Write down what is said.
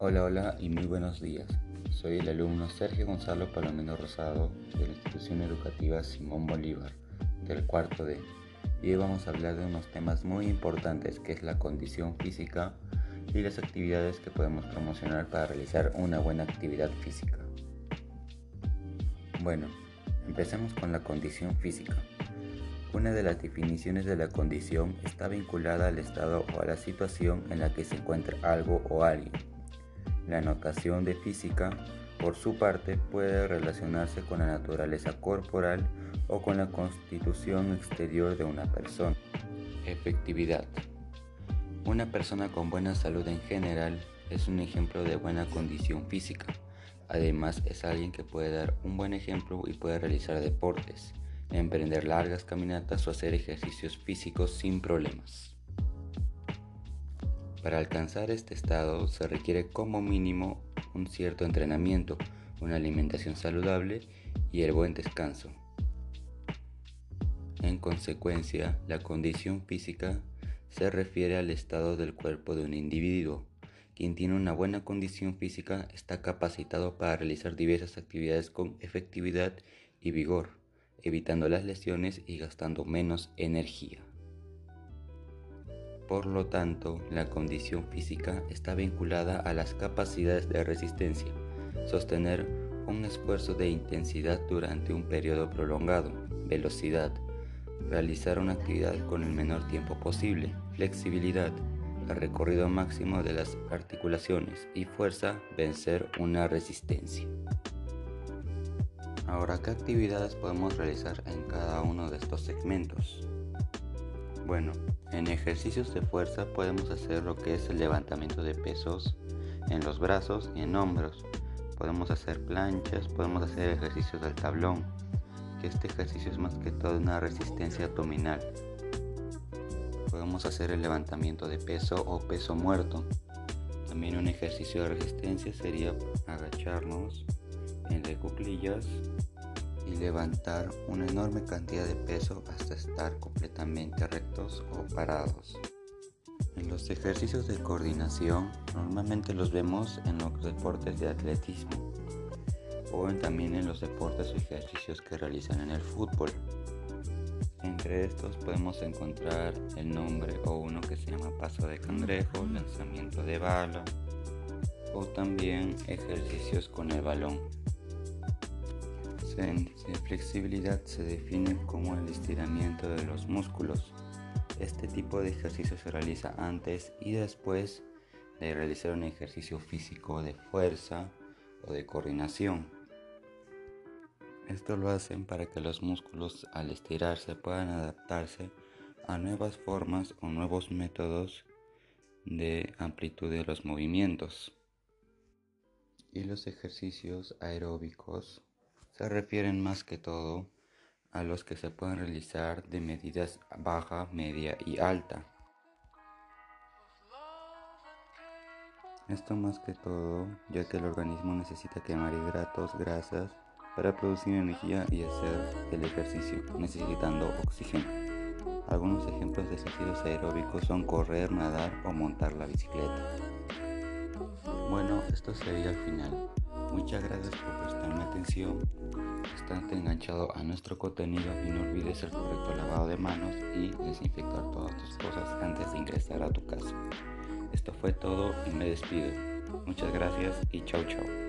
Hola, hola y muy buenos días. Soy el alumno Sergio Gonzalo Palomino Rosado de la institución educativa Simón Bolívar del cuarto D. Y hoy vamos a hablar de unos temas muy importantes que es la condición física y las actividades que podemos promocionar para realizar una buena actividad física. Bueno, empecemos con la condición física. Una de las definiciones de la condición está vinculada al estado o a la situación en la que se encuentra algo o alguien la notación de física, por su parte, puede relacionarse con la naturaleza corporal o con la constitución exterior de una persona. Efectividad. Una persona con buena salud en general es un ejemplo de buena condición física. Además, es alguien que puede dar un buen ejemplo y puede realizar deportes, emprender largas caminatas o hacer ejercicios físicos sin problemas. Para alcanzar este estado se requiere como mínimo un cierto entrenamiento, una alimentación saludable y el buen descanso. En consecuencia, la condición física se refiere al estado del cuerpo de un individuo. Quien tiene una buena condición física está capacitado para realizar diversas actividades con efectividad y vigor, evitando las lesiones y gastando menos energía. Por lo tanto, la condición física está vinculada a las capacidades de resistencia, sostener un esfuerzo de intensidad durante un periodo prolongado, velocidad, realizar una actividad con el menor tiempo posible, flexibilidad, el recorrido máximo de las articulaciones y fuerza, vencer una resistencia. Ahora, ¿qué actividades podemos realizar en cada uno de estos segmentos? Bueno, en ejercicios de fuerza podemos hacer lo que es el levantamiento de pesos en los brazos y en hombros. Podemos hacer planchas, podemos hacer ejercicios del tablón, que este ejercicio es más que todo una resistencia abdominal. Podemos hacer el levantamiento de peso o peso muerto. También un ejercicio de resistencia sería agacharnos en de cuclillas y levantar una enorme cantidad de peso hasta estar completamente rectos o parados. En los ejercicios de coordinación normalmente los vemos en los deportes de atletismo o también en los deportes o ejercicios que realizan en el fútbol. Entre estos podemos encontrar el nombre o uno que se llama paso de cangrejo, lanzamiento de bala o también ejercicios con el balón. En flexibilidad se define como el estiramiento de los músculos. Este tipo de ejercicio se realiza antes y después de realizar un ejercicio físico de fuerza o de coordinación. Esto lo hacen para que los músculos al estirarse puedan adaptarse a nuevas formas o nuevos métodos de amplitud de los movimientos. Y los ejercicios aeróbicos se refieren más que todo a los que se pueden realizar de medidas baja, media y alta. Esto más que todo ya que el organismo necesita quemar hidratos, grasas para producir energía y hacer el ejercicio, necesitando oxígeno. Algunos ejemplos de ejercicios aeróbicos son correr, nadar o montar la bicicleta. Bueno, esto sería el final. Muchas gracias por prestarme atención, estante enganchado a nuestro contenido y no olvides el correcto lavado de manos y desinfectar todas tus cosas antes de ingresar a tu casa. Esto fue todo y me despido. Muchas gracias y chau chau.